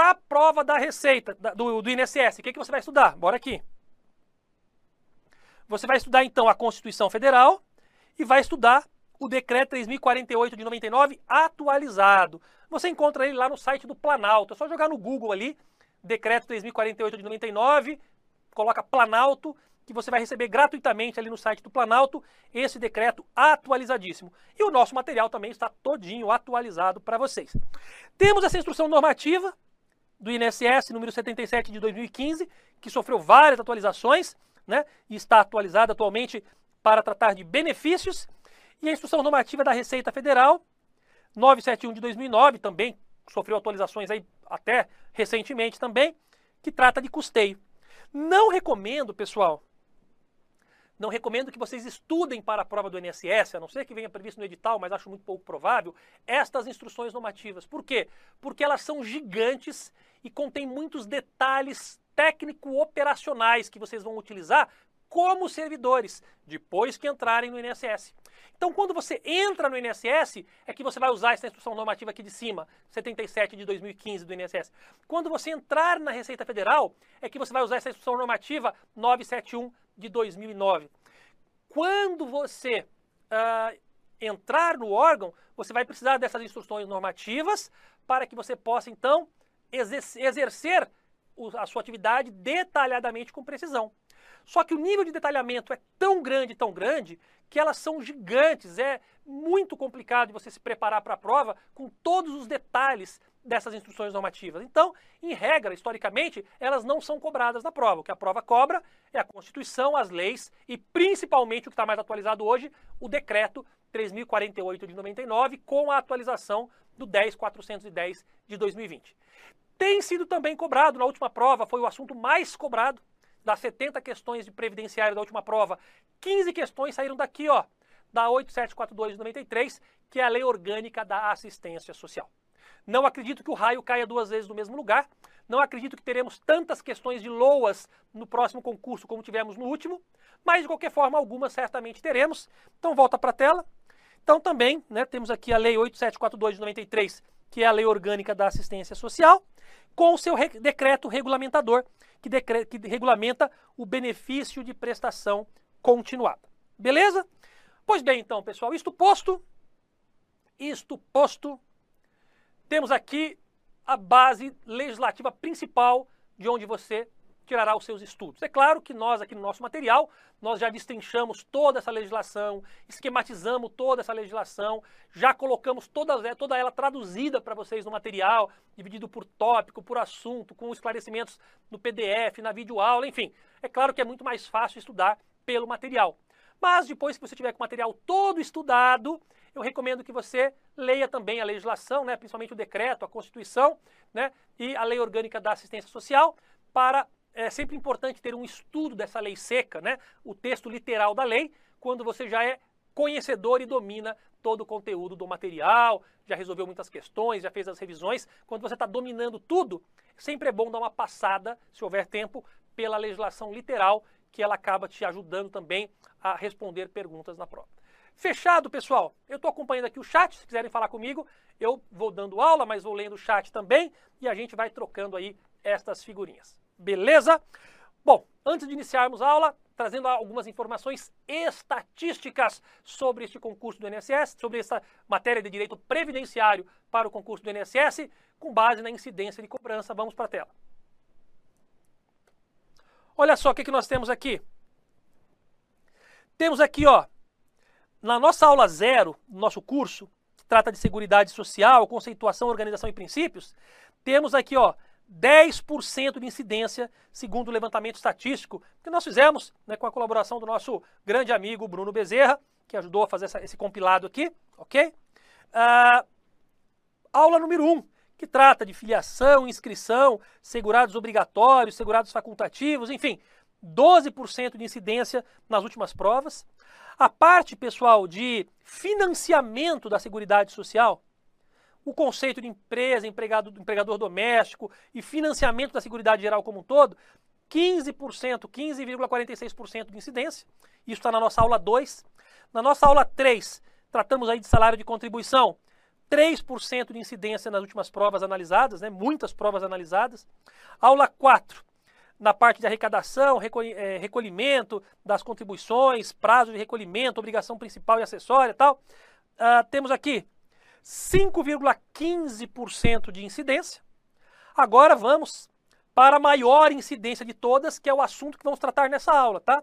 Para a prova da Receita, do, do INSS, o que, que você vai estudar? Bora aqui. Você vai estudar, então, a Constituição Federal e vai estudar o Decreto 3048 de 99 atualizado. Você encontra ele lá no site do Planalto. É só jogar no Google ali, Decreto 3048 de 99, coloca Planalto, que você vai receber gratuitamente ali no site do Planalto esse decreto atualizadíssimo. E o nosso material também está todinho atualizado para vocês. Temos essa instrução normativa do INSS número 77 de 2015, que sofreu várias atualizações, né? E está atualizada atualmente para tratar de benefícios. E a instrução normativa da Receita Federal 971 de 2009 também sofreu atualizações aí até recentemente também, que trata de custeio. Não recomendo, pessoal, não recomendo que vocês estudem para a prova do INSS, a não ser que venha previsto no edital, mas acho muito pouco provável, estas instruções normativas. Por quê? Porque elas são gigantes e contêm muitos detalhes técnico-operacionais que vocês vão utilizar como servidores depois que entrarem no INSS. Então, quando você entra no INSS, é que você vai usar essa instrução normativa aqui de cima, 77 de 2015 do INSS. Quando você entrar na Receita Federal, é que você vai usar essa instrução normativa 971 de 2009. Quando você uh, entrar no órgão, você vai precisar dessas instruções normativas para que você possa, então, exercer a sua atividade detalhadamente com precisão. Só que o nível de detalhamento é tão grande, tão grande, que elas são gigantes. É muito complicado você se preparar para a prova com todos os detalhes dessas instruções normativas. Então, em regra, historicamente, elas não são cobradas na prova. O que a prova cobra é a Constituição, as leis e principalmente o que está mais atualizado hoje, o decreto 3048 de 99, com a atualização do 10410 de 2020. Tem sido também cobrado na última prova, foi o assunto mais cobrado das 70 questões de previdenciário da última prova, 15 questões saíram daqui, ó, da 8742 de 93, que é a lei orgânica da assistência social. Não acredito que o raio caia duas vezes no mesmo lugar. Não acredito que teremos tantas questões de loas no próximo concurso como tivemos no último, mas de qualquer forma algumas certamente teremos. Então volta para a tela. Então também, né, temos aqui a lei 8742 de 93, que é a lei orgânica da assistência social, com o seu re decreto regulamentador, que, decre que regulamenta o benefício de prestação continuada. Beleza? Pois bem, então, pessoal, isto posto, isto posto, temos aqui a base legislativa principal de onde você tirará os seus estudos. É claro que nós aqui no nosso material, nós já destrinchamos toda essa legislação, esquematizamos toda essa legislação, já colocamos toda, toda ela traduzida para vocês no material, dividido por tópico, por assunto, com esclarecimentos no PDF, na videoaula, enfim. É claro que é muito mais fácil estudar pelo material. Mas depois que você tiver com o material todo estudado, eu recomendo que você leia também a legislação, né, principalmente o decreto, a Constituição né, e a Lei Orgânica da Assistência Social, para é sempre importante ter um estudo dessa lei seca, né? o texto literal da lei, quando você já é conhecedor e domina todo o conteúdo do material, já resolveu muitas questões, já fez as revisões. Quando você está dominando tudo, sempre é bom dar uma passada, se houver tempo, pela legislação literal, que ela acaba te ajudando também a responder perguntas na prova. Fechado, pessoal? Eu estou acompanhando aqui o chat, se quiserem falar comigo, eu vou dando aula, mas vou lendo o chat também e a gente vai trocando aí estas figurinhas. Beleza? Bom, antes de iniciarmos a aula, trazendo algumas informações estatísticas sobre este concurso do INSS, sobre essa matéria de direito previdenciário para o concurso do INSS, com base na incidência de cobrança. Vamos para a tela. Olha só o que, que nós temos aqui. Temos aqui, ó, na nossa aula zero, no nosso curso, que trata de Seguridade Social, Conceituação, Organização e Princípios, temos aqui, ó, 10% de incidência, segundo o levantamento estatístico que nós fizemos né, com a colaboração do nosso grande amigo Bruno Bezerra, que ajudou a fazer essa, esse compilado aqui, ok? Uh, aula número 1, um, que trata de filiação, inscrição, segurados obrigatórios, segurados facultativos, enfim, 12% de incidência nas últimas provas. A parte, pessoal, de financiamento da Seguridade Social, o conceito de empresa, empregado, empregador doméstico e financiamento da Seguridade Geral como um todo, 15%, 15,46% de incidência. Isso está na nossa aula 2. Na nossa aula 3, tratamos aí de salário de contribuição, 3% de incidência nas últimas provas analisadas, né? muitas provas analisadas. Aula 4, na parte de arrecadação, é, recolhimento das contribuições, prazo de recolhimento, obrigação principal e acessória tal. Uh, temos aqui 5,15% de incidência. Agora vamos para a maior incidência de todas, que é o assunto que vamos tratar nessa aula, tá?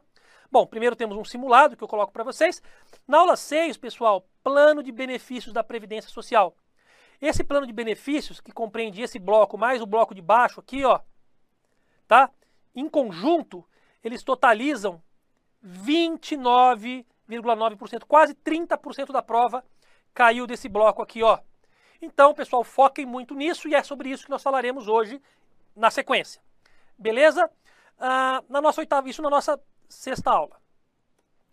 Bom, primeiro temos um simulado que eu coloco para vocês. Na aula 6, pessoal, plano de benefícios da Previdência Social. Esse plano de benefícios, que compreende esse bloco mais o bloco de baixo aqui, ó, tá? Em conjunto, eles totalizam 29,9%, quase 30% da prova caiu desse bloco aqui, ó. Então, pessoal, foquem muito nisso e é sobre isso que nós falaremos hoje na sequência. Beleza? Ah, na nossa oitava, isso na nossa sexta aula.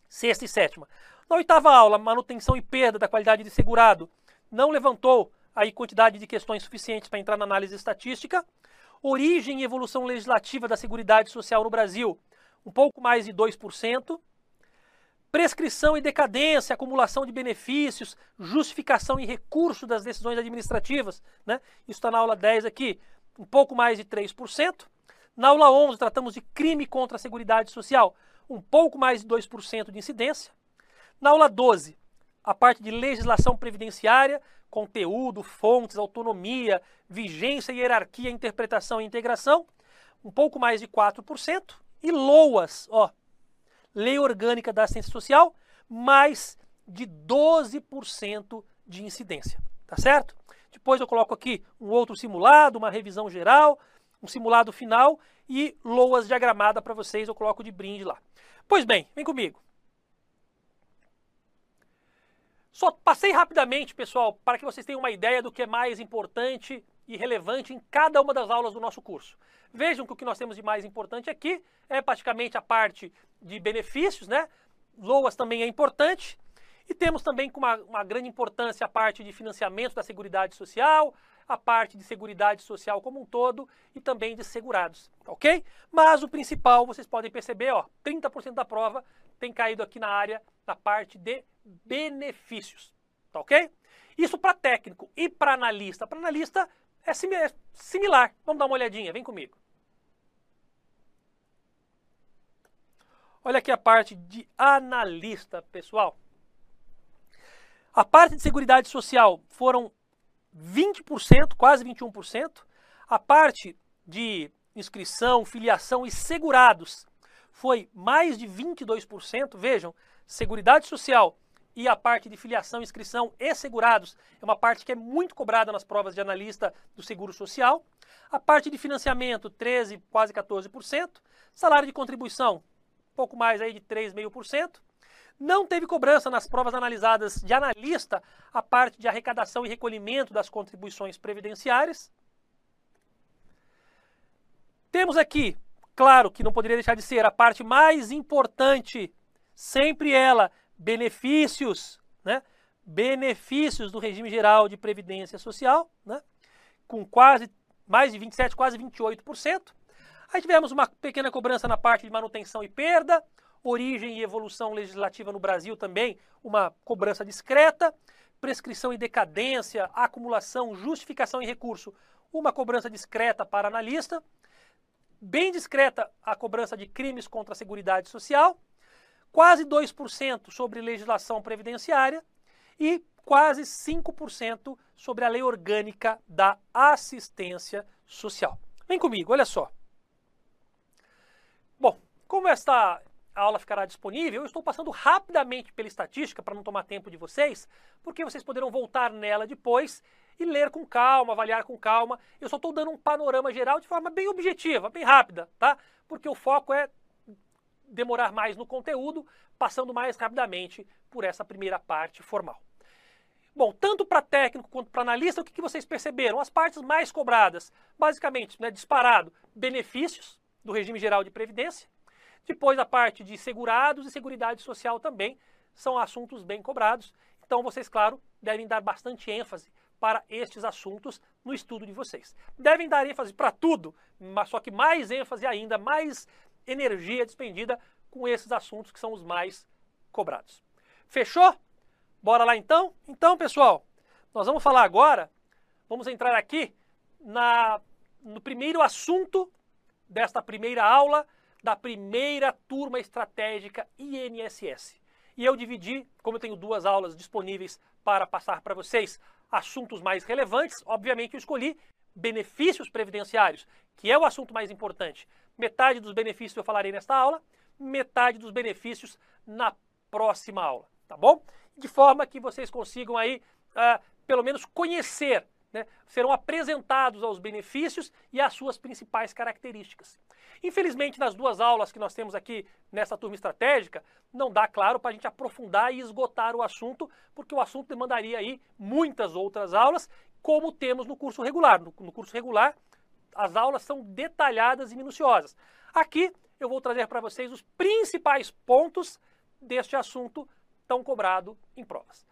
Sexta e sétima. Na oitava aula, manutenção e perda da qualidade de segurado não levantou aí quantidade de questões suficientes para entrar na análise estatística. Origem e evolução legislativa da Seguridade Social no Brasil, um pouco mais de 2%. Prescrição e decadência, acumulação de benefícios, justificação e recurso das decisões administrativas, né? Isso está na aula 10 aqui, um pouco mais de 3%. Na aula 11 tratamos de crime contra a Seguridade Social, um pouco mais de 2% de incidência. Na aula 12, a parte de legislação previdenciária, conteúdo, fontes, autonomia, vigência, hierarquia, interpretação e integração, um pouco mais de 4%, e LOAS, ó, Lei Orgânica da Assistência Social, mais de 12% de incidência, tá certo? Depois eu coloco aqui um outro simulado, uma revisão geral, um simulado final e LOAS diagramada para vocês, eu coloco de brinde lá. Pois bem, vem comigo. Só passei rapidamente, pessoal, para que vocês tenham uma ideia do que é mais importante e relevante em cada uma das aulas do nosso curso. Vejam que o que nós temos de mais importante aqui é praticamente a parte de benefícios, né? LOAS também é importante. E temos também com uma, uma grande importância a parte de financiamento da Seguridade Social, a parte de Seguridade Social como um todo e também de segurados, ok? Mas o principal, vocês podem perceber, ó, 30% da prova tem caído aqui na área, na parte de benefícios, tá ok? Isso para técnico e para analista. Para analista é, é similar. Vamos dar uma olhadinha, vem comigo. Olha aqui a parte de analista, pessoal. A parte de seguridade social foram 20%, quase 21%. A parte de inscrição, filiação e segurados foi mais de 22%. Vejam, Seguridade Social e a parte de filiação, inscrição e segurados é uma parte que é muito cobrada nas provas de analista do Seguro Social. A parte de financiamento, 13, quase 14%. Salário de contribuição, pouco mais aí de 3,5%. Não teve cobrança nas provas analisadas de analista a parte de arrecadação e recolhimento das contribuições previdenciárias. Temos aqui Claro que não poderia deixar de ser a parte mais importante, sempre ela, benefícios, né? Benefícios do regime geral de previdência social, né? Com quase mais de 27, quase 28%. Aí tivemos uma pequena cobrança na parte de manutenção e perda, origem e evolução legislativa no Brasil também, uma cobrança discreta, prescrição e decadência, acumulação, justificação e recurso, uma cobrança discreta para analista bem discreta a cobrança de crimes contra a Seguridade Social, quase 2% sobre legislação previdenciária e quase 5% sobre a lei orgânica da assistência social. Vem comigo, olha só. Bom, como esta aula ficará disponível, eu estou passando rapidamente pela estatística para não tomar tempo de vocês, porque vocês poderão voltar nela depois e ler com calma, avaliar com calma. Eu só estou dando um panorama geral de forma bem objetiva, bem rápida, tá? Porque o foco é demorar mais no conteúdo, passando mais rapidamente por essa primeira parte formal. Bom, tanto para técnico quanto para analista, o que, que, vocês perceberam? As partes mais cobradas, basicamente, né, disparado, benefícios do regime geral de previdência. Depois a parte de segurados e seguridade social também são assuntos bem cobrados. Então vocês, claro, devem dar bastante ênfase para estes assuntos no estudo de vocês. Devem dar ênfase para tudo, mas só que mais ênfase ainda, mais energia despendida com esses assuntos que são os mais cobrados. Fechou? Bora lá então? Então, pessoal, Nós vamos falar agora, vamos entrar aqui na, no primeiro assunto desta primeira aula da primeira turma estratégica INSS. E eu dividi, como eu tenho duas aulas disponíveis para passar para vocês, assuntos mais relevantes, obviamente eu escolhi benefícios previdenciários, que é o assunto mais importante. Metade dos benefícios eu falarei nesta aula, metade dos benefícios na próxima aula, tá bom? De forma que vocês consigam aí, uh, pelo menos, conhecer né, serão apresentados aos benefícios e às suas principais características. Infelizmente, nas duas aulas que nós temos aqui nessa turma estratégica, não dá, claro, para a gente aprofundar e esgotar o assunto, porque o assunto demandaria aí muitas outras aulas, como temos no curso regular. No, no curso regular, as aulas são detalhadas e minuciosas. Aqui, eu vou trazer para vocês os principais pontos deste assunto tão cobrado em provas.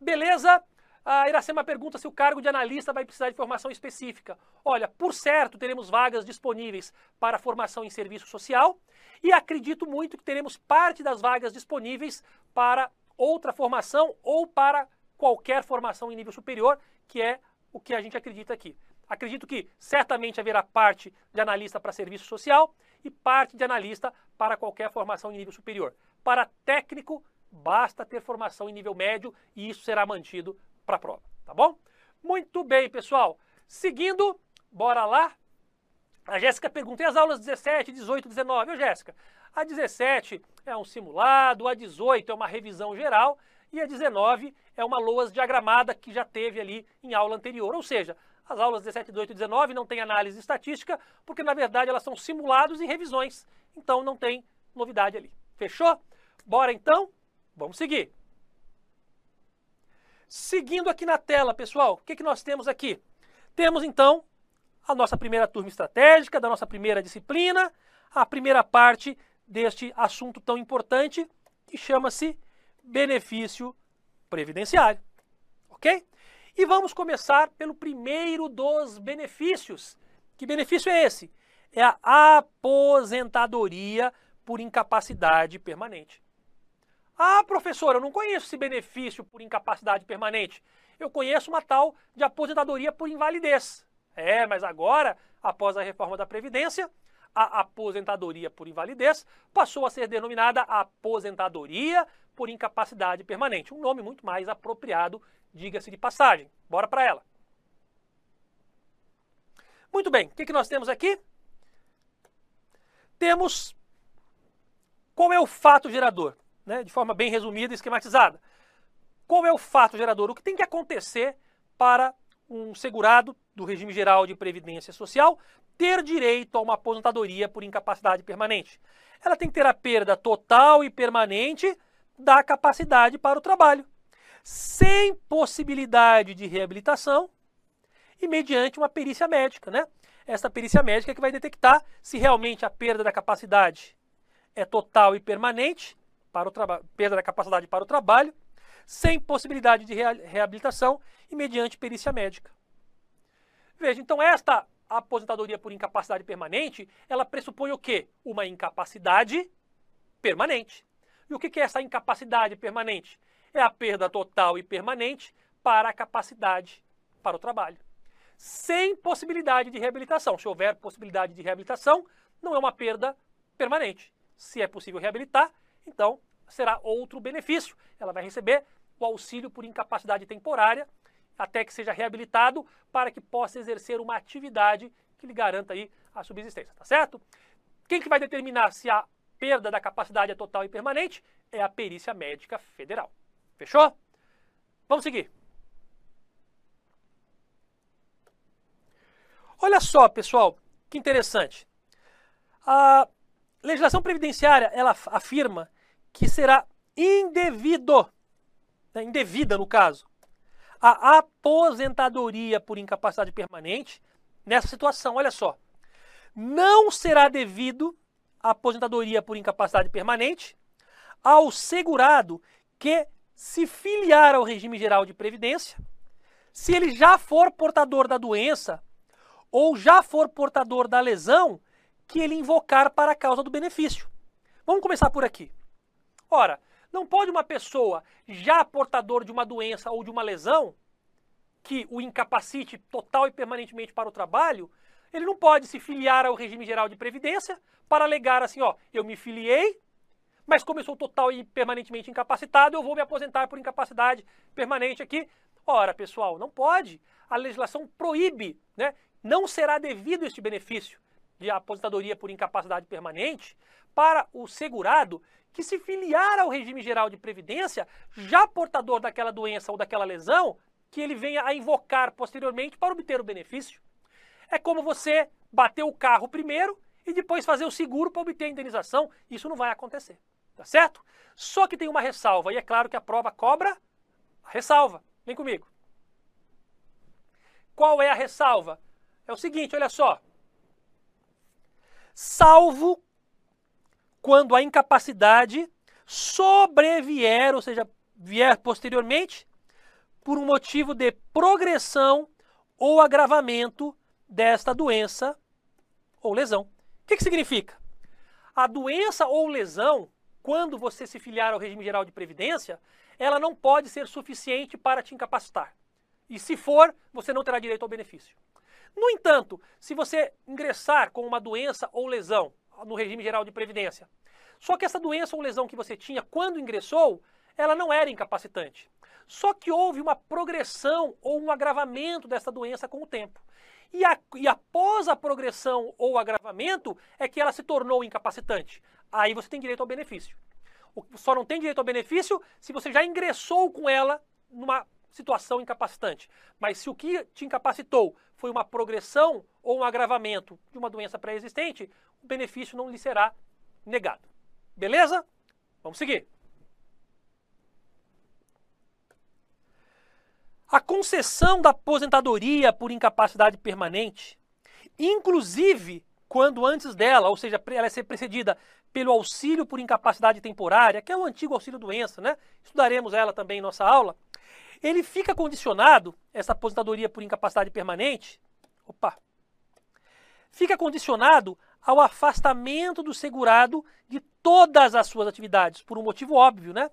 Beleza? A Iracema pergunta se o cargo de analista vai precisar de formação específica. Olha, por certo, teremos vagas disponíveis para formação em serviço social e acredito muito que teremos parte das vagas disponíveis para outra formação ou para qualquer formação em nível superior, que é o que a gente acredita aqui. Acredito que certamente haverá parte de analista para serviço social e parte de analista para qualquer formação em nível superior. Para técnico, basta ter formação em nível médio e isso será mantido para a prova, tá bom? Muito bem, pessoal. Seguindo, bora lá. A Jéssica pergunta, e as aulas 17, 18, 19? Ô, Jéssica, a 17 é um simulado, a 18 é uma revisão geral e a 19 é uma LOAS diagramada que já teve ali em aula anterior. Ou seja, as aulas 17, 18 e 19 não tem análise estatística, porque na verdade elas são simulados e revisões. Então não tem novidade ali. Fechou? Bora então? Vamos seguir. Seguindo aqui na tela, pessoal, o que, que nós temos aqui? Temos então a nossa primeira turma estratégica, da nossa primeira disciplina, a primeira parte deste assunto tão importante que chama-se benefício previdenciário. Ok? E vamos começar pelo primeiro dos benefícios. Que benefício é esse? É a aposentadoria por incapacidade permanente. Ah, professor, eu não conheço esse benefício por incapacidade permanente. Eu conheço uma tal de aposentadoria por invalidez. É, mas agora, após a reforma da Previdência, a aposentadoria por invalidez passou a ser denominada aposentadoria por incapacidade permanente. Um nome muito mais apropriado, diga-se de passagem. Bora para ela. Muito bem, o que, que nós temos aqui? Temos qual é o fato gerador? Né, de forma bem resumida e esquematizada. Qual é o fato gerador? O que tem que acontecer para um segurado do regime geral de previdência social ter direito a uma aposentadoria por incapacidade permanente? Ela tem que ter a perda total e permanente da capacidade para o trabalho, sem possibilidade de reabilitação e mediante uma perícia médica, né? Essa perícia médica que vai detectar se realmente a perda da capacidade é total e permanente para o trabalho, perda da capacidade para o trabalho, sem possibilidade de reabilitação e mediante perícia médica. Veja, então esta aposentadoria por incapacidade permanente, ela pressupõe o quê? Uma incapacidade permanente. E o que é essa incapacidade permanente? É a perda total e permanente para a capacidade para o trabalho. Sem possibilidade de reabilitação. Se houver possibilidade de reabilitação, não é uma perda permanente. Se é possível reabilitar, então será outro benefício. Ela vai receber o auxílio por incapacidade temporária até que seja reabilitado para que possa exercer uma atividade que lhe garanta aí a subsistência, tá certo? Quem que vai determinar se a perda da capacidade é total e permanente? É a perícia médica federal. Fechou? Vamos seguir. Olha só, pessoal, que interessante. A legislação previdenciária, ela afirma que será indevido, né, indevida no caso, a aposentadoria por incapacidade permanente nessa situação. Olha só, não será devido a aposentadoria por incapacidade permanente ao segurado que se filiar ao regime geral de previdência, se ele já for portador da doença ou já for portador da lesão que ele invocar para a causa do benefício. Vamos começar por aqui. Ora, não pode uma pessoa já portador de uma doença ou de uma lesão que o incapacite total e permanentemente para o trabalho, ele não pode se filiar ao regime geral de previdência para alegar assim, ó, eu me filiei, mas como eu sou total e permanentemente incapacitado, eu vou me aposentar por incapacidade permanente aqui. Ora, pessoal, não pode. A legislação proíbe, né? Não será devido este benefício de aposentadoria por incapacidade permanente para o segurado que se filiar ao regime geral de previdência, já portador daquela doença ou daquela lesão, que ele venha a invocar posteriormente para obter o benefício. É como você bater o carro primeiro e depois fazer o seguro para obter a indenização. Isso não vai acontecer, tá certo? Só que tem uma ressalva, e é claro que a prova cobra a ressalva. Vem comigo. Qual é a ressalva? É o seguinte, olha só. Salvo quando a incapacidade sobrevier, ou seja, vier posteriormente, por um motivo de progressão ou agravamento desta doença ou lesão. O que, que significa? A doença ou lesão, quando você se filiar ao regime geral de previdência, ela não pode ser suficiente para te incapacitar. E se for, você não terá direito ao benefício. No entanto, se você ingressar com uma doença ou lesão no regime geral de previdência, só que essa doença ou lesão que você tinha quando ingressou, ela não era incapacitante. Só que houve uma progressão ou um agravamento dessa doença com o tempo. E, a, e após a progressão ou agravamento é que ela se tornou incapacitante. Aí você tem direito ao benefício. Só não tem direito ao benefício se você já ingressou com ela numa situação incapacitante. Mas se o que te incapacitou foi uma progressão ou um agravamento de uma doença pré-existente, o benefício não lhe será negado. Beleza? Vamos seguir. A concessão da aposentadoria por incapacidade permanente, inclusive quando antes dela, ou seja, ela é ser precedida pelo auxílio por incapacidade temporária, que é o antigo auxílio doença, né? Estudaremos ela também em nossa aula. Ele fica condicionado, essa aposentadoria por incapacidade permanente, opa, fica condicionado ao afastamento do segurado de todas as suas atividades, por um motivo óbvio, né?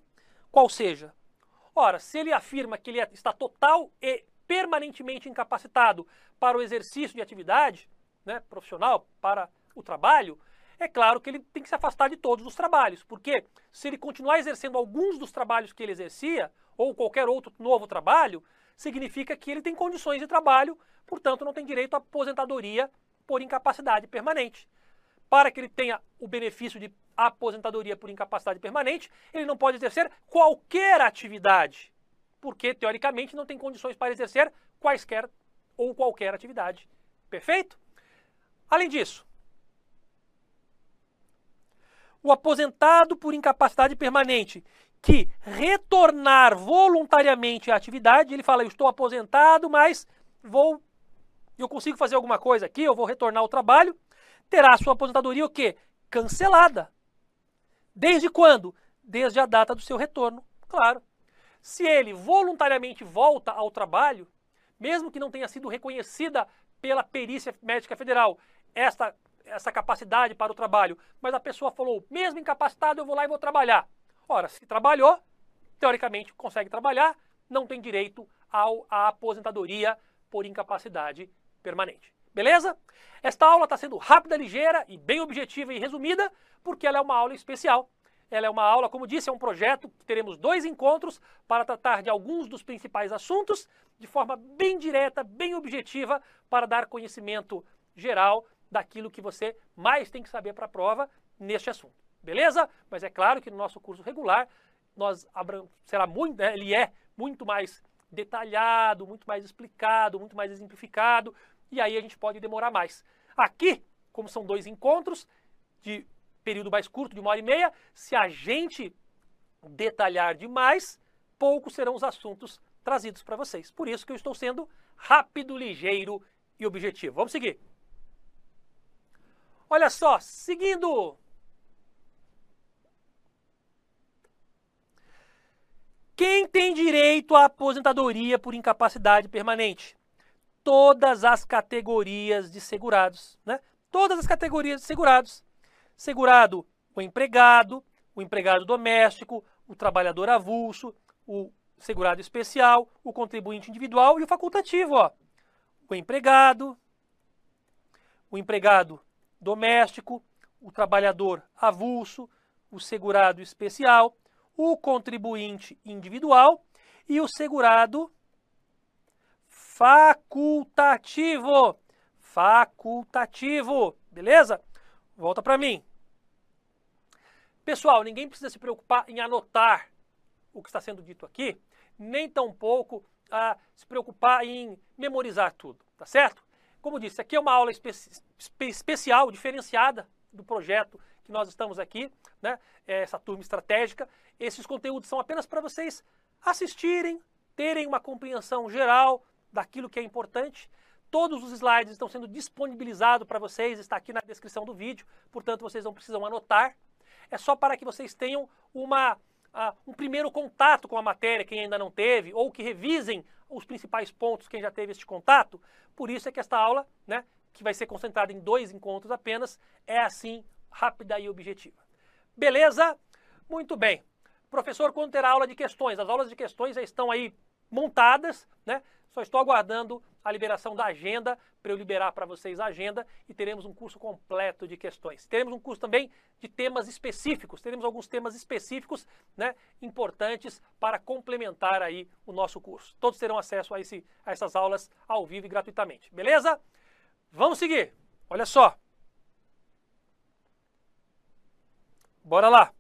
Qual seja, Ora, se ele afirma que ele é, está total e permanentemente incapacitado para o exercício de atividade né, profissional, para o trabalho, é claro que ele tem que se afastar de todos os trabalhos, porque se ele continuar exercendo alguns dos trabalhos que ele exercia, ou qualquer outro novo trabalho, significa que ele tem condições de trabalho, portanto não tem direito à aposentadoria por incapacidade permanente. Para que ele tenha o benefício de aposentadoria por incapacidade permanente, ele não pode exercer qualquer atividade, porque teoricamente não tem condições para exercer quaisquer ou qualquer atividade. Perfeito? Além disso, o aposentado por incapacidade permanente que retornar voluntariamente à atividade, ele fala: Eu estou aposentado, mas vou. Eu consigo fazer alguma coisa aqui, eu vou retornar ao trabalho. Terá sua aposentadoria o quê? Cancelada. Desde quando? Desde a data do seu retorno, claro. Se ele voluntariamente volta ao trabalho, mesmo que não tenha sido reconhecida pela perícia médica federal esta, essa capacidade para o trabalho, mas a pessoa falou, mesmo incapacitado, eu vou lá e vou trabalhar. Ora, se trabalhou, teoricamente consegue trabalhar, não tem direito ao, à aposentadoria por incapacidade permanente. Beleza? Esta aula está sendo rápida, ligeira e bem objetiva e resumida, porque ela é uma aula especial. Ela é uma aula, como disse, é um projeto que teremos dois encontros para tratar de alguns dos principais assuntos de forma bem direta, bem objetiva, para dar conhecimento geral daquilo que você mais tem que saber para a prova neste assunto. Beleza? Mas é claro que no nosso curso regular nós será muito, né, ele é muito mais detalhado, muito mais explicado, muito mais exemplificado, e aí a gente pode demorar mais. Aqui, como são dois encontros de período mais curto, de uma hora e meia, se a gente detalhar demais, poucos serão os assuntos trazidos para vocês. Por isso que eu estou sendo rápido, ligeiro e objetivo. Vamos seguir. Olha só, seguindo. Quem tem direito à aposentadoria por incapacidade permanente? Todas as categorias de segurados, né? Todas as categorias de segurados segurado o empregado, o empregado doméstico, o trabalhador avulso, o segurado especial, o contribuinte individual e o facultativo, ó. O empregado, o empregado doméstico, o trabalhador avulso, o segurado especial, o contribuinte individual e o segurado facultativo. Facultativo, beleza? Volta para mim. Pessoal, ninguém precisa se preocupar em anotar o que está sendo dito aqui, nem tampouco a se preocupar em memorizar tudo, tá certo? Como disse, aqui é uma aula espe especial, diferenciada do projeto que nós estamos aqui, né? É essa turma estratégica. Esses conteúdos são apenas para vocês assistirem, terem uma compreensão geral daquilo que é importante. Todos os slides estão sendo disponibilizados para vocês, está aqui na descrição do vídeo, portanto vocês não precisam anotar. É só para que vocês tenham uma uh, um primeiro contato com a matéria, quem ainda não teve, ou que revisem os principais pontos, quem já teve este contato. Por isso é que esta aula, né, que vai ser concentrada em dois encontros apenas, é assim rápida e objetiva. Beleza? Muito bem. Professor, quando terá aula de questões? As aulas de questões já estão aí montadas, né? Só estou aguardando a liberação da agenda para eu liberar para vocês a agenda e teremos um curso completo de questões. Teremos um curso também de temas específicos, teremos alguns temas específicos, né, importantes para complementar aí o nosso curso. Todos terão acesso a, esse, a essas aulas ao vivo e gratuitamente, beleza? Vamos seguir. Olha só. Bora lá.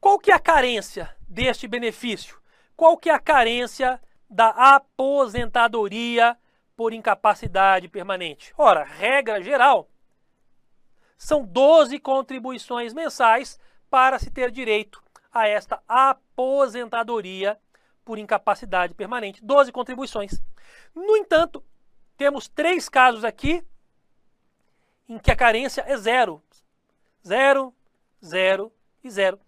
Qual que é a carência deste benefício? Qual que é a carência da aposentadoria por incapacidade permanente? Ora, regra geral, são 12 contribuições mensais para se ter direito a esta aposentadoria por incapacidade permanente. 12 contribuições. No entanto, temos três casos aqui em que a carência é zero. Zero, zero e zero.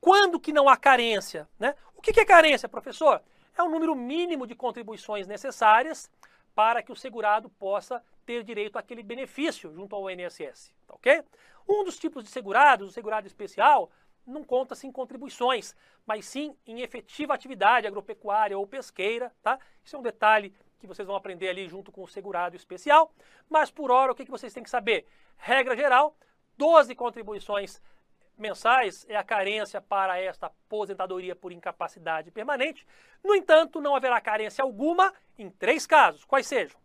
Quando que não há carência? Né? O que é carência, professor? é o número mínimo de contribuições necessárias para que o segurado possa ter direito àquele benefício junto ao INSS, tá ok? Um dos tipos de segurados, o segurado especial, não conta-se em contribuições, mas sim em efetiva atividade agropecuária ou pesqueira, tá? Isso é um detalhe que vocês vão aprender ali junto com o segurado especial. Mas por hora, o que, que vocês têm que saber? Regra geral, 12 contribuições mensais é a carência para esta aposentadoria por incapacidade permanente. No entanto, não haverá carência alguma em três casos. Quais sejam?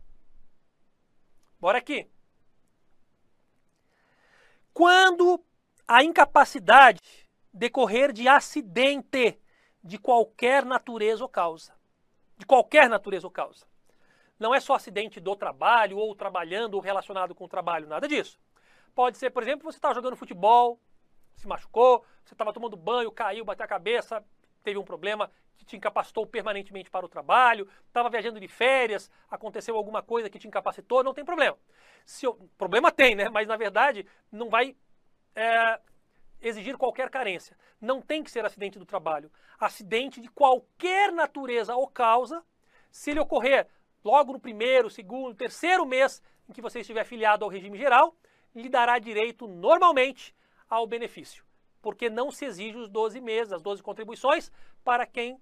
Bora aqui. Quando a incapacidade decorrer de acidente de qualquer natureza ou causa. De qualquer natureza ou causa. Não é só acidente do trabalho, ou trabalhando, ou relacionado com o trabalho, nada disso. Pode ser, por exemplo, você está jogando futebol, se machucou, você estava tomando banho, caiu, bateu a cabeça, teve um problema que te incapacitou permanentemente para o trabalho, estava viajando de férias, aconteceu alguma coisa que te incapacitou, não tem problema. Se, problema tem, né? Mas na verdade não vai é, exigir qualquer carência. Não tem que ser acidente do trabalho. Acidente de qualquer natureza ou causa, se ele ocorrer logo no primeiro, segundo, terceiro mês em que você estiver afiliado ao regime geral, lhe dará direito normalmente ao benefício, porque não se exige os 12 meses, as 12 contribuições, para quem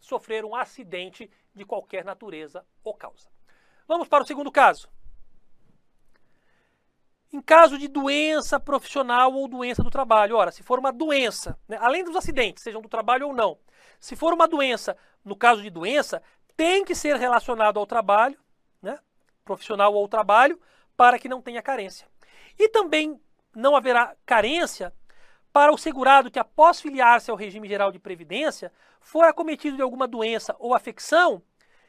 sofrer um acidente de qualquer natureza ou causa. Vamos para o segundo caso. Em caso de doença profissional ou doença do trabalho, ora, se for uma doença, né, além dos acidentes, sejam do trabalho ou não, se for uma doença, no caso de doença, tem que ser relacionado ao trabalho, né, profissional ou trabalho, para que não tenha carência. E também não haverá carência para o segurado que, após filiar-se ao regime geral de previdência, for acometido de alguma doença ou afecção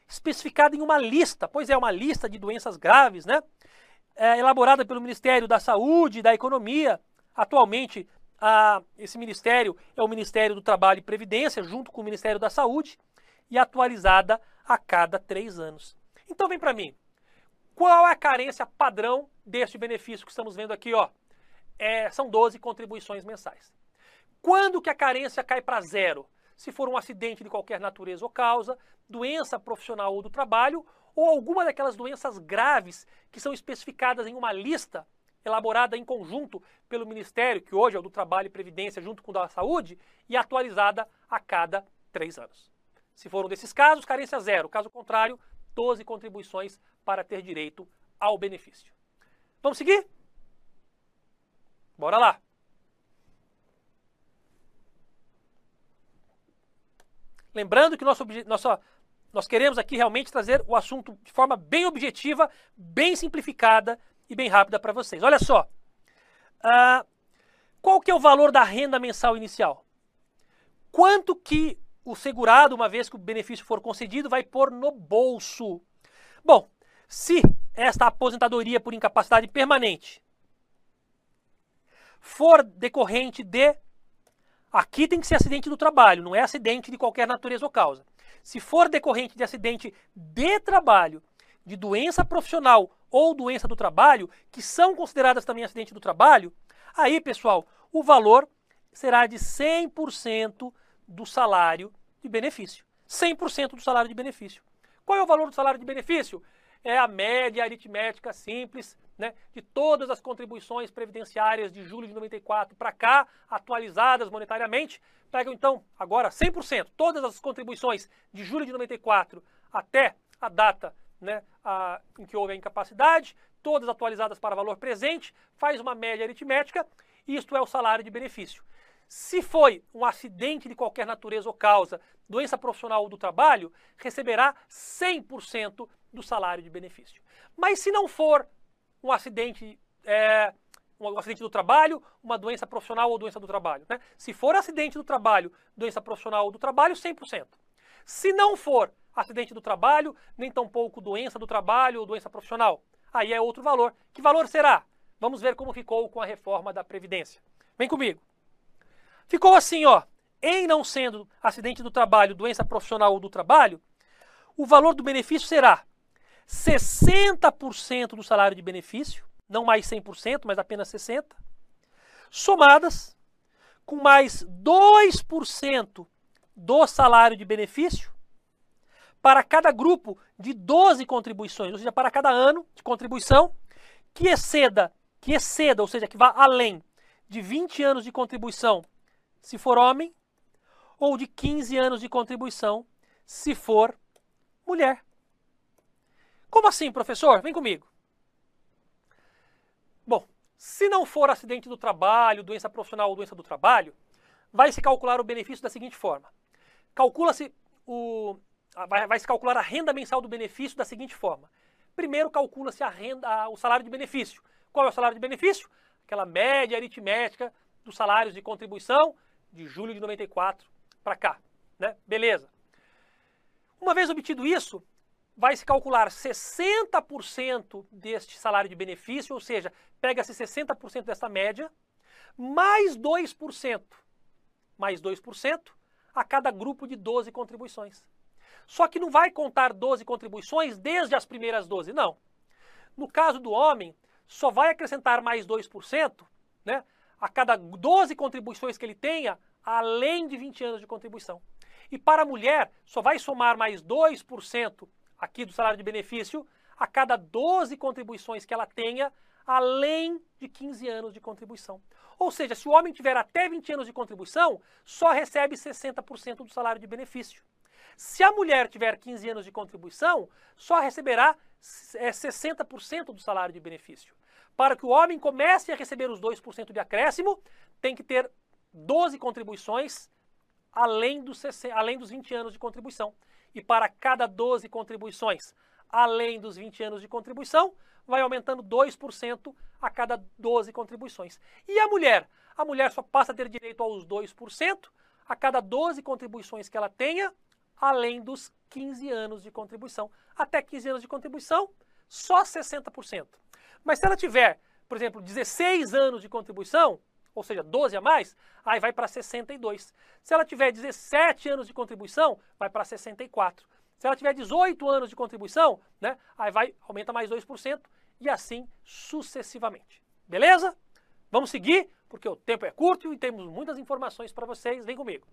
especificada em uma lista, pois é uma lista de doenças graves, né? É, elaborada pelo Ministério da Saúde e da Economia. Atualmente, a, esse ministério é o Ministério do Trabalho e Previdência, junto com o Ministério da Saúde, e atualizada a cada três anos. Então, vem para mim. Qual é a carência padrão deste benefício que estamos vendo aqui, ó? É, são 12 contribuições mensais. Quando que a carência cai para zero? Se for um acidente de qualquer natureza ou causa, doença profissional ou do trabalho, ou alguma daquelas doenças graves que são especificadas em uma lista elaborada em conjunto pelo Ministério, que hoje é o do Trabalho e Previdência, junto com o da Saúde, e atualizada a cada 3 anos. Se for um desses casos, carência zero. Caso contrário, 12 contribuições para ter direito ao benefício. Vamos seguir? Bora lá. Lembrando que nosso, nossa, nós queremos aqui realmente trazer o assunto de forma bem objetiva, bem simplificada e bem rápida para vocês. Olha só. Uh, qual que é o valor da renda mensal inicial? Quanto que o segurado, uma vez que o benefício for concedido, vai pôr no bolso? Bom, se esta aposentadoria por incapacidade permanente for decorrente de Aqui tem que ser acidente do trabalho, não é acidente de qualquer natureza ou causa. Se for decorrente de acidente de trabalho, de doença profissional ou doença do trabalho, que são consideradas também acidente do trabalho, aí, pessoal, o valor será de 100% do salário de benefício. 100% do salário de benefício. Qual é o valor do salário de benefício? É a média aritmética simples né, de todas as contribuições previdenciárias de julho de 94 para cá, atualizadas monetariamente. Pegam então agora 100%, todas as contribuições de julho de 94 até a data né, a, em que houve a incapacidade, todas atualizadas para valor presente, faz uma média aritmética, isto é o salário de benefício. Se foi um acidente de qualquer natureza ou causa, doença profissional ou do trabalho, receberá 100% do salário de benefício. Mas se não for um acidente, é, um acidente do trabalho, uma doença profissional ou doença do trabalho. Né? Se for acidente do trabalho, doença profissional ou do trabalho, 100%. Se não for acidente do trabalho, nem tampouco doença do trabalho ou doença profissional, aí é outro valor. Que valor será? Vamos ver como ficou com a reforma da Previdência. Vem comigo. Ficou assim, ó. Em não sendo acidente do trabalho, doença profissional ou do trabalho, o valor do benefício será 60% do salário de benefício, não mais 100%, mas apenas 60%, somadas com mais 2% do salário de benefício para cada grupo de 12 contribuições, ou seja, para cada ano de contribuição que exceda, que exceda, ou seja, que vá além de 20 anos de contribuição, se for homem, ou de 15 anos de contribuição, se for mulher. Como assim, professor? Vem comigo. Bom, se não for acidente do trabalho, doença profissional ou doença do trabalho, vai se calcular o benefício da seguinte forma. Calcula-se o vai, vai, se calcular a renda mensal do benefício da seguinte forma. Primeiro calcula-se a renda, o salário de benefício. Qual é o salário de benefício? Aquela média aritmética dos salários de contribuição de julho de 94 para cá, né? Beleza. Uma vez obtido isso, vai se calcular 60% deste salário de benefício, ou seja, pega-se 60% dessa média, mais 2%, mais 2% a cada grupo de 12 contribuições. Só que não vai contar 12 contribuições desde as primeiras 12, não. No caso do homem, só vai acrescentar mais 2%, né, a cada 12 contribuições que ele tenha, além de 20 anos de contribuição. E para a mulher, só vai somar mais 2% aqui do salário de benefício a cada 12 contribuições que ela tenha, além de 15 anos de contribuição. Ou seja, se o homem tiver até 20 anos de contribuição, só recebe 60% do salário de benefício. Se a mulher tiver 15 anos de contribuição, só receberá é, 60% do salário de benefício. Para que o homem comece a receber os 2% de acréscimo, tem que ter 12 contribuições além dos, além dos 20 anos de contribuição e para cada 12 contribuições, além dos 20 anos de contribuição, vai aumentando 2% a cada 12 contribuições. E a mulher? A mulher só passa a ter direito aos 2% a cada 12 contribuições que ela tenha, além dos 15 anos de contribuição. Até 15 anos de contribuição, só 60%. Mas se ela tiver, por exemplo, 16 anos de contribuição, ou seja, 12 a mais, aí vai para 62. Se ela tiver 17 anos de contribuição, vai para 64. Se ela tiver 18 anos de contribuição, né, aí vai aumenta mais 2% e assim sucessivamente. Beleza? Vamos seguir, porque o tempo é curto e temos muitas informações para vocês. Vem comigo.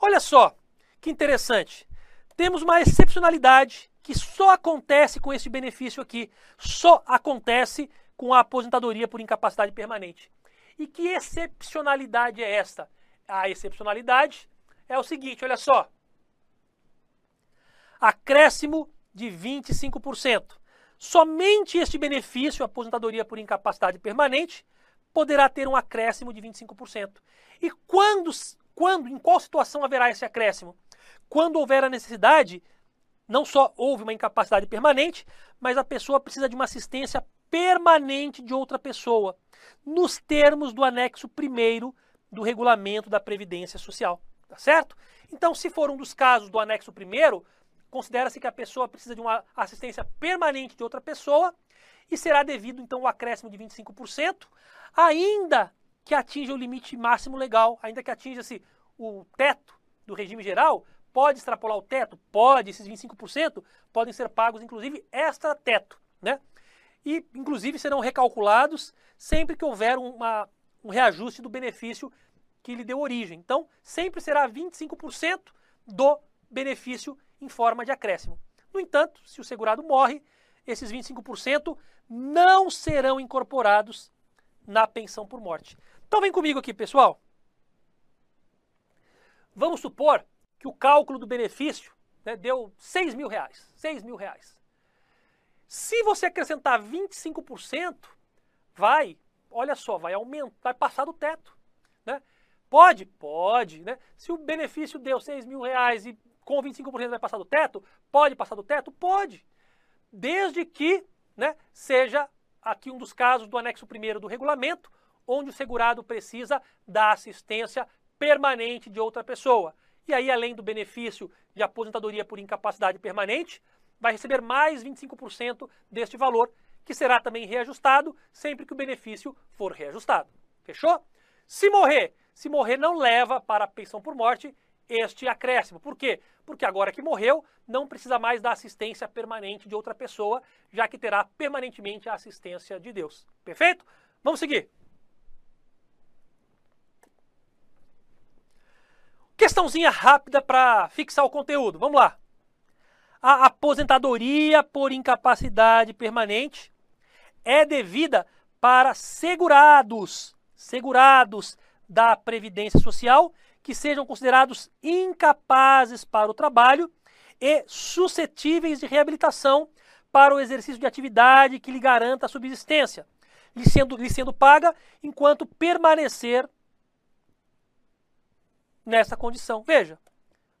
Olha só, que interessante. Temos uma excepcionalidade que só acontece com esse benefício aqui. Só acontece com a aposentadoria por incapacidade permanente. E que excepcionalidade é esta? a excepcionalidade é o seguinte, olha só. Acréscimo de 25%. Somente este benefício, aposentadoria por incapacidade permanente, poderá ter um acréscimo de 25%. E quando, quando, em qual situação haverá esse acréscimo? Quando houver a necessidade, não só houve uma incapacidade permanente, mas a pessoa precisa de uma assistência permanente de outra pessoa, nos termos do anexo 1 do regulamento da Previdência Social. Tá certo? Então, se for um dos casos do anexo 1, considera-se que a pessoa precisa de uma assistência permanente de outra pessoa e será devido, então, o acréscimo de 25%, ainda que atinja o limite máximo legal, ainda que atinja-se o teto do regime geral, pode extrapolar o teto? Pode, esses 25% podem ser pagos, inclusive, extra-teto, né? E, inclusive, serão recalculados sempre que houver uma, um reajuste do benefício que lhe deu origem. Então, sempre será 25% do benefício em forma de acréscimo. No entanto, se o segurado morre, esses 25% não serão incorporados na pensão por morte. Então vem comigo aqui, pessoal. Vamos supor que o cálculo do benefício né, deu 6 mil reais. 6 mil reais. Se você acrescentar 25%, vai, olha só, vai aumentar, vai passar do teto. Né? Pode? Pode. Né? Se o benefício deu 6 mil reais e com 25% vai passar do teto? Pode passar do teto? Pode. Desde que né, seja aqui um dos casos do anexo 1 do regulamento, onde o segurado precisa da assistência permanente de outra pessoa. E aí, além do benefício de aposentadoria por incapacidade permanente, vai receber mais 25% deste valor, que será também reajustado sempre que o benefício for reajustado. Fechou? Se morrer, se morrer não leva para a pensão por morte este acréscimo. Por quê? Porque agora que morreu, não precisa mais da assistência permanente de outra pessoa, já que terá permanentemente a assistência de Deus. Perfeito? Vamos seguir. Questãozinha rápida para fixar o conteúdo. Vamos lá. A aposentadoria por incapacidade permanente é devida para segurados, segurados da Previdência Social que sejam considerados incapazes para o trabalho e suscetíveis de reabilitação para o exercício de atividade que lhe garanta a subsistência, lhe sendo, lhe sendo paga enquanto permanecer nessa condição. Veja,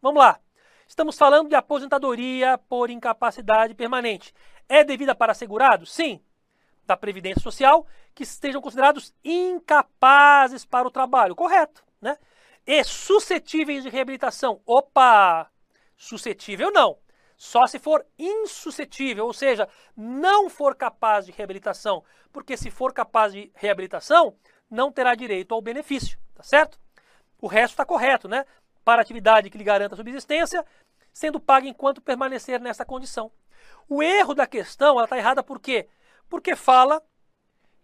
vamos lá. Estamos falando de aposentadoria por incapacidade permanente. É devida para segurados? Sim. Da Previdência Social, que estejam considerados incapazes para o trabalho. Correto, né? E suscetíveis de reabilitação. Opa! Suscetível não. Só se for insuscetível, ou seja, não for capaz de reabilitação. Porque se for capaz de reabilitação, não terá direito ao benefício, tá certo? O resto está correto, né? Para atividade que lhe garanta a subsistência, sendo paga enquanto permanecer nessa condição. O erro da questão, ela está errada por quê? Porque fala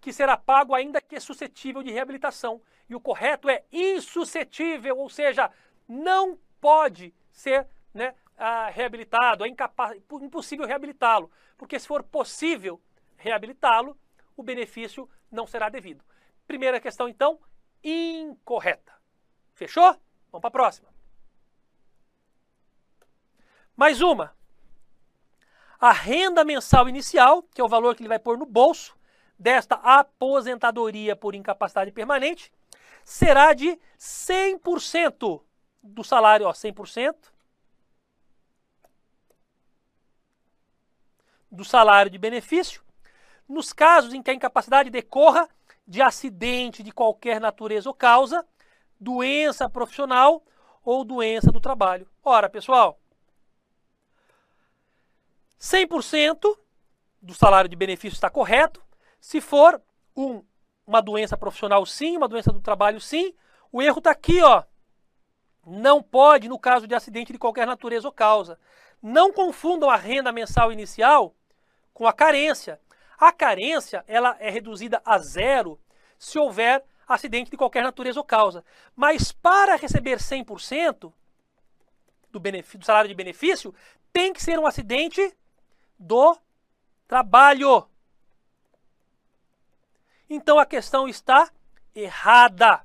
que será pago ainda que é suscetível de reabilitação. E o correto é insuscetível, ou seja, não pode ser né, reabilitado, é incapaz, impossível reabilitá-lo. Porque se for possível reabilitá-lo, o benefício não será devido. Primeira questão, então, incorreta. Fechou? Vamos para a próxima. Mais uma. A renda mensal inicial, que é o valor que ele vai pôr no bolso desta aposentadoria por incapacidade permanente, será de 100% do salário, ó, 100% do salário de benefício, nos casos em que a incapacidade decorra de acidente de qualquer natureza ou causa, doença profissional ou doença do trabalho. Ora, pessoal, 100% do salário de benefício está correto. Se for um, uma doença profissional, sim, uma doença do trabalho, sim. O erro está aqui, ó. Não pode, no caso de acidente de qualquer natureza ou causa. Não confundam a renda mensal inicial com a carência. A carência ela é reduzida a zero se houver acidente de qualquer natureza ou causa. Mas para receber 100% do, do salário de benefício, tem que ser um acidente do trabalho. Então a questão está errada.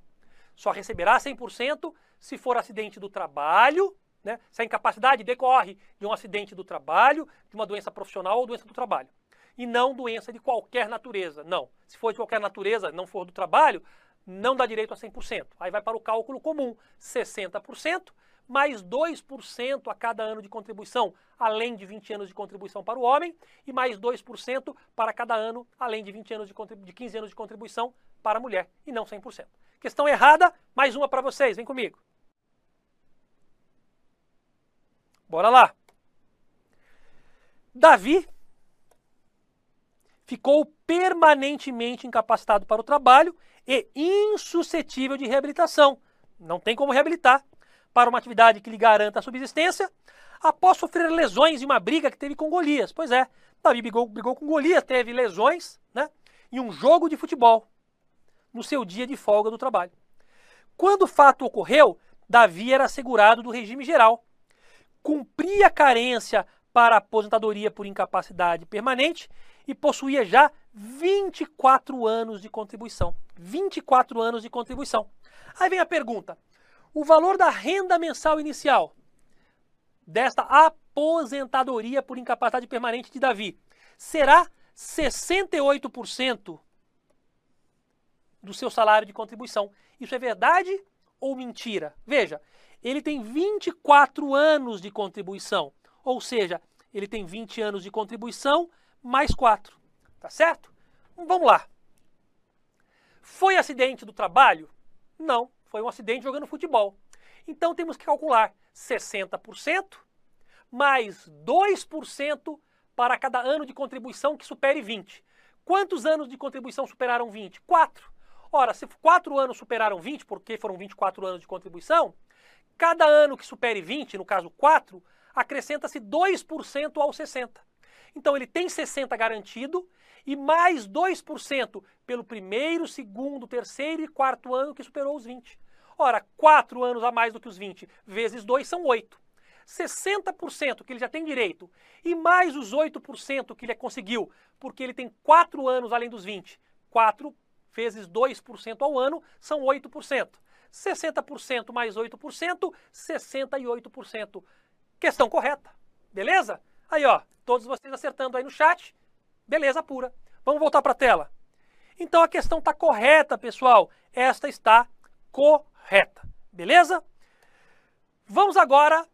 Só receberá 100% se for acidente do trabalho, né? se a incapacidade decorre de um acidente do trabalho, de uma doença profissional ou doença do trabalho. E não doença de qualquer natureza. Não. Se for de qualquer natureza, não for do trabalho, não dá direito a 100%. Aí vai para o cálculo comum: 60% mais 2% a cada ano de contribuição, além de 20 anos de contribuição para o homem, e mais 2% para cada ano, além de 20 anos de, de 15 anos de contribuição para a mulher, e não 100%. Questão errada, mais uma para vocês, vem comigo. Bora lá. Davi ficou permanentemente incapacitado para o trabalho e insuscetível de reabilitação. Não tem como reabilitar para uma atividade que lhe garanta a subsistência, após sofrer lesões em uma briga que teve com Golias. Pois é, Davi brigou, brigou com Golias, teve lesões né, em um jogo de futebol no seu dia de folga do trabalho. Quando o fato ocorreu, Davi era assegurado do regime geral, cumpria a carência para a aposentadoria por incapacidade permanente e possuía já 24 anos de contribuição. 24 anos de contribuição. Aí vem a pergunta: o valor da renda mensal inicial desta aposentadoria por incapacidade permanente de Davi será 68% do seu salário de contribuição. Isso é verdade ou mentira? Veja, ele tem 24 anos de contribuição, ou seja, ele tem 20 anos de contribuição mais 4. Tá certo? Vamos lá. Foi acidente do trabalho? Não. Foi um acidente jogando futebol. Então temos que calcular 60% mais 2% para cada ano de contribuição que supere 20. Quantos anos de contribuição superaram 20? 4. Ora, se 4 anos superaram 20, porque foram 24 anos de contribuição, cada ano que supere 20, no caso 4, acrescenta-se 2% aos 60. Então ele tem 60 garantido e mais 2% pelo primeiro, segundo, terceiro e quarto ano que superou os 20. Ora, 4 anos a mais do que os 20 vezes 2 são 8. 60% que ele já tem direito e mais os 8% que ele conseguiu, porque ele tem 4 anos além dos 20. 4 vezes 2% ao ano são 8%. 60% mais 8%, 68%. Questão correta. Beleza? Aí, ó, todos vocês acertando aí no chat. Beleza pura. Vamos voltar para a tela. Então a questão está correta, pessoal. Esta está correta. Beleza? Vamos agora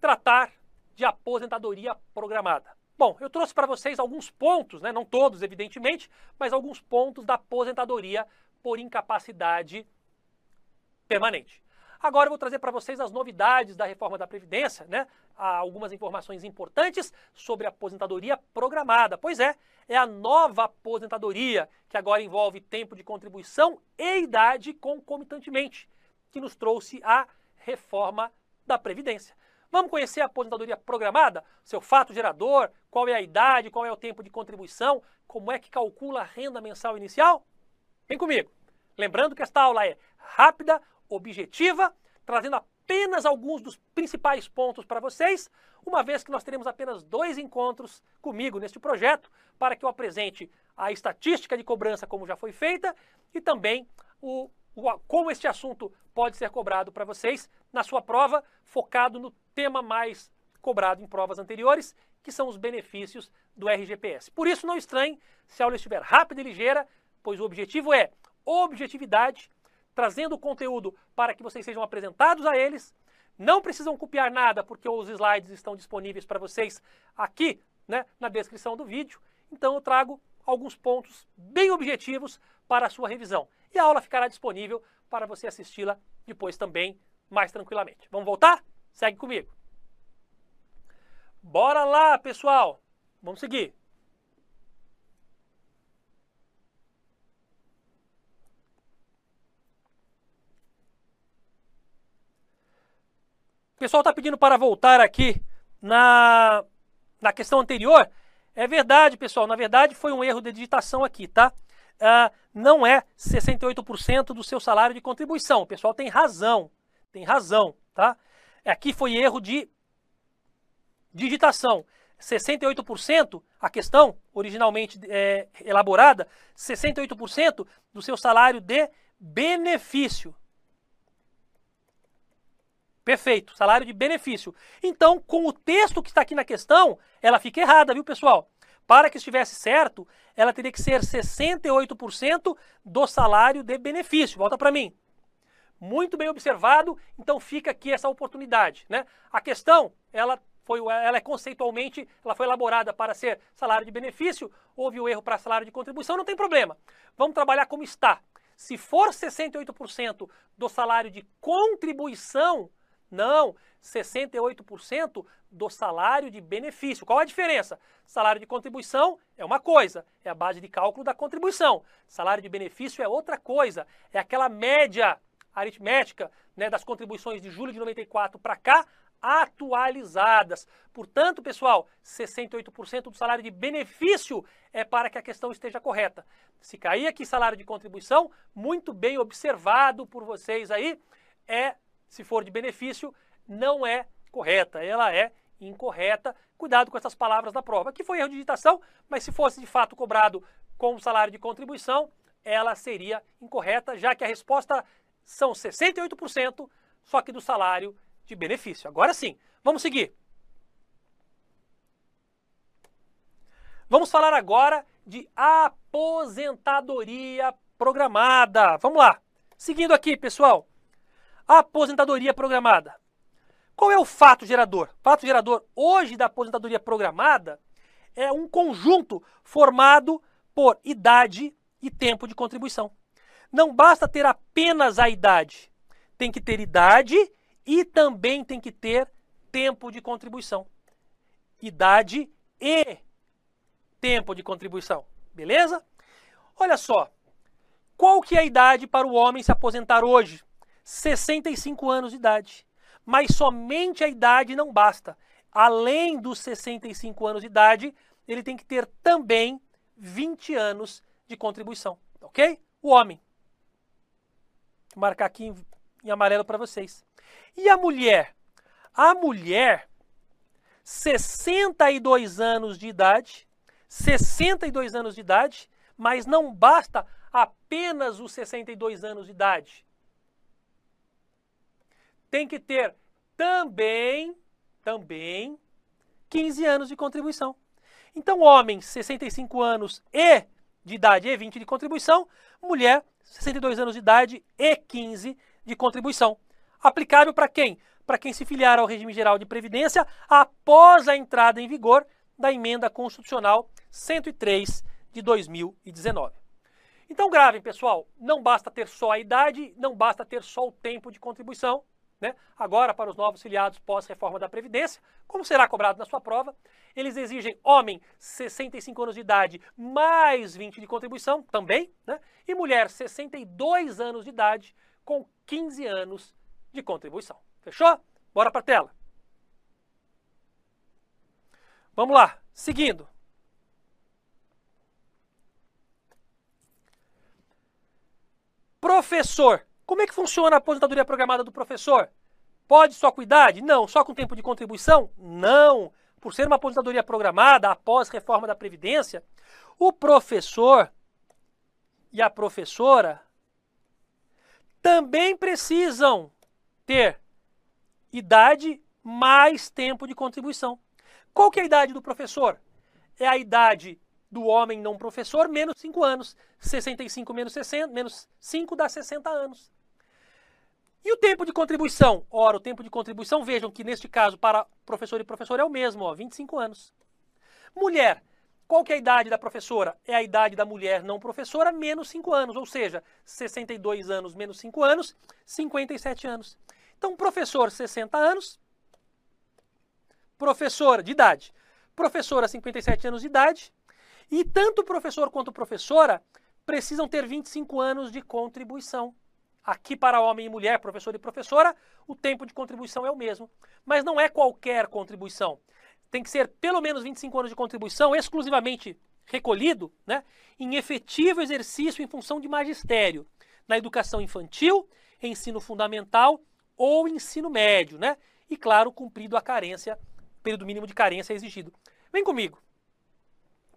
tratar de aposentadoria programada. Bom, eu trouxe para vocês alguns pontos, né, não todos, evidentemente, mas alguns pontos da aposentadoria por incapacidade permanente. Agora eu vou trazer para vocês as novidades da reforma da Previdência, né? Há algumas informações importantes sobre a aposentadoria programada. Pois é, é a nova aposentadoria que agora envolve tempo de contribuição e idade concomitantemente, que nos trouxe a reforma da Previdência. Vamos conhecer a aposentadoria programada? Seu fato gerador, qual é a idade, qual é o tempo de contribuição, como é que calcula a renda mensal inicial? Vem comigo. Lembrando que esta aula é rápida, objetiva, trazendo apenas alguns dos principais pontos para vocês, uma vez que nós teremos apenas dois encontros comigo neste projeto, para que eu apresente a estatística de cobrança como já foi feita e também o, o como este assunto pode ser cobrado para vocês na sua prova, focado no tema mais cobrado em provas anteriores, que são os benefícios do RGPS. Por isso, não estranhe se a aula estiver rápida e ligeira, pois o objetivo é objetividade trazendo o conteúdo para que vocês sejam apresentados a eles. Não precisam copiar nada, porque os slides estão disponíveis para vocês aqui né, na descrição do vídeo. Então eu trago alguns pontos bem objetivos para a sua revisão. E a aula ficará disponível para você assisti-la depois também mais tranquilamente. Vamos voltar? Segue comigo. Bora lá, pessoal! Vamos seguir. O pessoal está pedindo para voltar aqui na, na questão anterior. É verdade, pessoal. Na verdade, foi um erro de digitação aqui, tá? Uh, não é 68% do seu salário de contribuição. O pessoal tem razão. Tem razão, tá? Aqui foi erro de digitação. 68%, a questão originalmente é, elaborada, 68% do seu salário de benefício. Perfeito, salário de benefício. Então, com o texto que está aqui na questão, ela fica errada, viu, pessoal? Para que estivesse certo, ela teria que ser 68% do salário de benefício. Volta para mim. Muito bem observado, então fica aqui essa oportunidade, né? A questão, ela foi, ela é conceitualmente, ela foi elaborada para ser salário de benefício, houve o erro para salário de contribuição, não tem problema. Vamos trabalhar como está. Se for 68% do salário de contribuição, não, 68% do salário de benefício. Qual a diferença? Salário de contribuição é uma coisa, é a base de cálculo da contribuição. Salário de benefício é outra coisa, é aquela média aritmética né, das contribuições de julho de 94 para cá, atualizadas. Portanto, pessoal, 68% do salário de benefício é para que a questão esteja correta. Se cair aqui salário de contribuição, muito bem observado por vocês aí, é se for de benefício, não é correta, ela é incorreta. Cuidado com essas palavras da prova. Aqui foi erro de digitação, mas se fosse de fato cobrado com salário de contribuição, ela seria incorreta, já que a resposta são 68%, só que do salário de benefício. Agora sim, vamos seguir. Vamos falar agora de aposentadoria programada. Vamos lá. Seguindo aqui, pessoal aposentadoria programada. Qual é o fato gerador? Fato gerador hoje da aposentadoria programada é um conjunto formado por idade e tempo de contribuição. Não basta ter apenas a idade, tem que ter idade e também tem que ter tempo de contribuição. Idade e tempo de contribuição, beleza? Olha só, qual que é a idade para o homem se aposentar hoje? 65 anos de idade. Mas somente a idade não basta. Além dos 65 anos de idade, ele tem que ter também 20 anos de contribuição, ok? O homem. Vou marcar aqui em, em amarelo para vocês. E a mulher? A mulher, 62 anos de idade, 62 anos de idade, mas não basta apenas os 62 anos de idade tem que ter também, também, 15 anos de contribuição. Então, homem, 65 anos e de idade e 20 de contribuição, mulher, 62 anos de idade e 15 de contribuição. Aplicável para quem? Para quem se filiar ao regime geral de previdência após a entrada em vigor da emenda constitucional 103 de 2019. Então gravem, pessoal, não basta ter só a idade, não basta ter só o tempo de contribuição, né? Agora, para os novos filiados pós-reforma da Previdência, como será cobrado na sua prova, eles exigem homem 65 anos de idade mais 20 de contribuição, também, né? e mulher 62 anos de idade com 15 anos de contribuição. Fechou? Bora para a tela. Vamos lá, seguindo. Professor como é que funciona a aposentadoria programada do professor? Pode só com idade? Não. Só com tempo de contribuição? Não. Por ser uma aposentadoria programada após reforma da Previdência, o professor e a professora também precisam ter idade mais tempo de contribuição. Qual que é a idade do professor? É a idade do homem não professor menos 5 anos. 65 menos 60, menos 5 dá 60 anos. E o tempo de contribuição? Ora, o tempo de contribuição, vejam que neste caso, para professor e professor é o mesmo, ó, 25 anos. Mulher, qual que é a idade da professora? É a idade da mulher não professora menos 5 anos, ou seja, 62 anos menos 5 anos, 57 anos. Então, professor, 60 anos, professora de idade, professora, 57 anos de idade, e tanto professor quanto professora precisam ter 25 anos de contribuição. Aqui para homem e mulher, professor e professora, o tempo de contribuição é o mesmo. Mas não é qualquer contribuição. Tem que ser pelo menos 25 anos de contribuição exclusivamente recolhido né, em efetivo exercício em função de magistério, na educação infantil, ensino fundamental ou ensino médio, né? E claro, cumprido a carência, período mínimo de carência exigido. Vem comigo.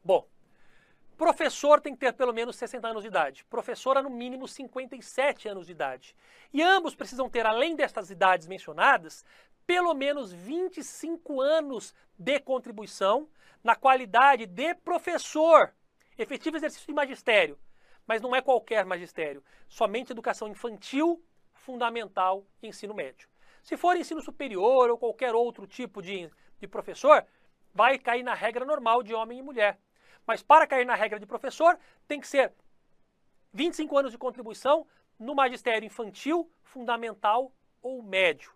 Bom, Professor tem que ter pelo menos 60 anos de idade. Professora, no mínimo, 57 anos de idade. E ambos precisam ter, além destas idades mencionadas, pelo menos 25 anos de contribuição na qualidade de professor. Efetivo exercício de magistério. Mas não é qualquer magistério. Somente educação infantil, fundamental e ensino médio. Se for ensino superior ou qualquer outro tipo de, de professor, vai cair na regra normal de homem e mulher. Mas para cair na regra de professor, tem que ser 25 anos de contribuição no magistério infantil, fundamental ou médio.